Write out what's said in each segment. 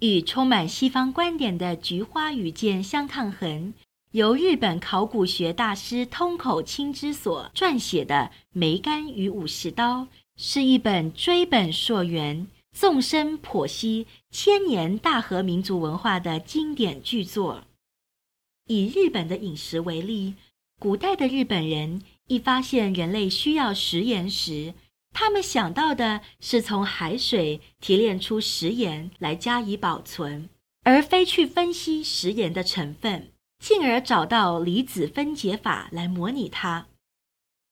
与充满西方观点的《菊花与剑》相抗衡，由日本考古学大师通口清之所撰写的《梅干与武士刀》，是一本追本溯源、纵深剖析千年大和民族文化的经典巨作。以日本的饮食为例，古代的日本人一发现人类需要食盐时，他们想到的是从海水提炼出食盐来加以保存，而非去分析食盐的成分，进而找到离子分解法来模拟它。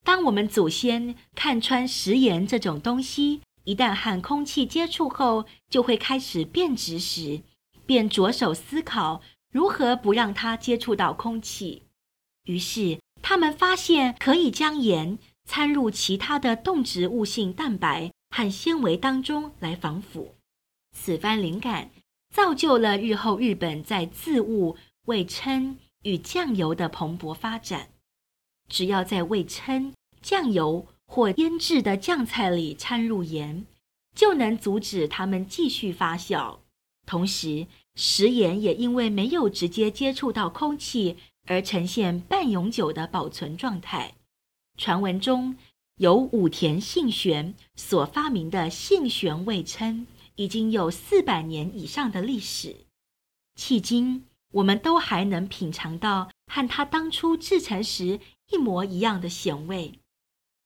当我们祖先看穿食盐这种东西，一旦和空气接触后就会开始变质时，便着手思考如何不让它接触到空气。于是，他们发现可以将盐。掺入其他的动植物性蛋白和纤维当中来防腐，此番灵感造就了日后日本在渍物、味噌与酱油的蓬勃发展。只要在味噌、酱油或腌制的酱菜里掺入盐，就能阻止它们继续发酵。同时，食盐也因为没有直接接触到空气，而呈现半永久的保存状态。传闻中有武田信玄所发明的信玄味噌，已经有四百年以上的历史。迄今，我们都还能品尝到和他当初制成时一模一样的咸味。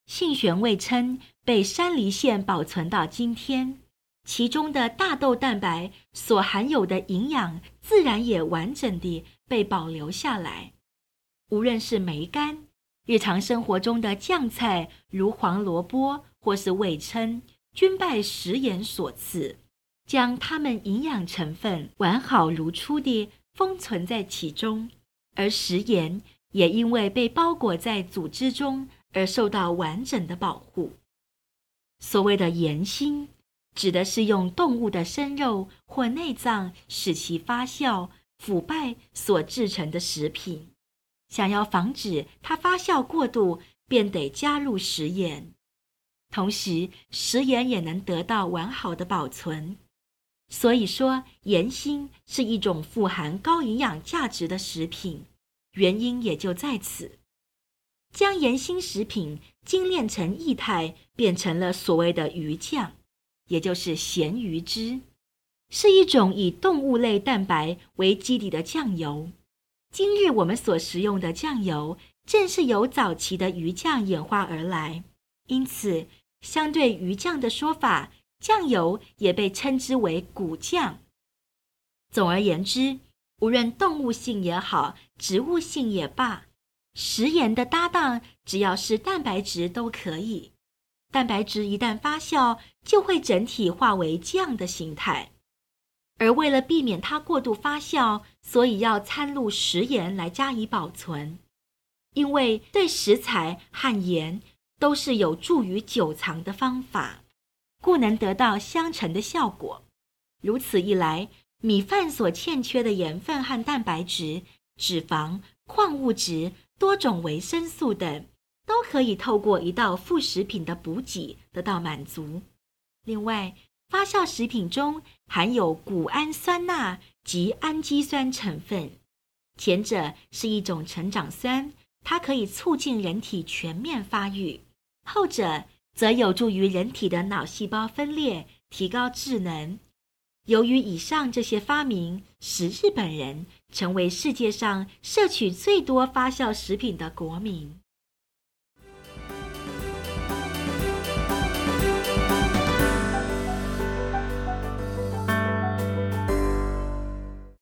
信玄味噌被山梨县保存到今天，其中的大豆蛋白所含有的营养，自然也完整地被保留下来。无论是梅干。日常生活中的酱菜，如黄萝卜或是味噌，均拜食盐所赐，将它们营养成分完好如初地封存在其中，而食盐也因为被包裹在组织中而受到完整的保护。所谓的盐心，指的是用动物的生肉或内脏使其发酵腐败所制成的食品。想要防止它发酵过度，便得加入食盐。同时，食盐也能得到完好的保存。所以说，盐心是一种富含高营养价值的食品，原因也就在此。将盐新食品精炼成液态，变成了所谓的鱼酱，也就是咸鱼汁，是一种以动物类蛋白为基底的酱油。今日我们所食用的酱油，正是由早期的鱼酱演化而来。因此，相对鱼酱的说法，酱油也被称之为骨酱。总而言之，无论动物性也好，植物性也罢，食盐的搭档只要是蛋白质都可以。蛋白质一旦发酵，就会整体化为酱的形态。而为了避免它过度发酵，所以要掺入食盐来加以保存。因为对食材和盐都是有助于久藏的方法，故能得到相乘的效果。如此一来，米饭所欠缺的盐分和蛋白质、脂肪、矿物质、多种维生素等，都可以透过一道副食品的补给得到满足。另外，发酵食品中含有谷氨酸钠及氨基酸成分，前者是一种成长酸，它可以促进人体全面发育；后者则有助于人体的脑细胞分裂，提高智能。由于以上这些发明，使日本人成为世界上摄取最多发酵食品的国民。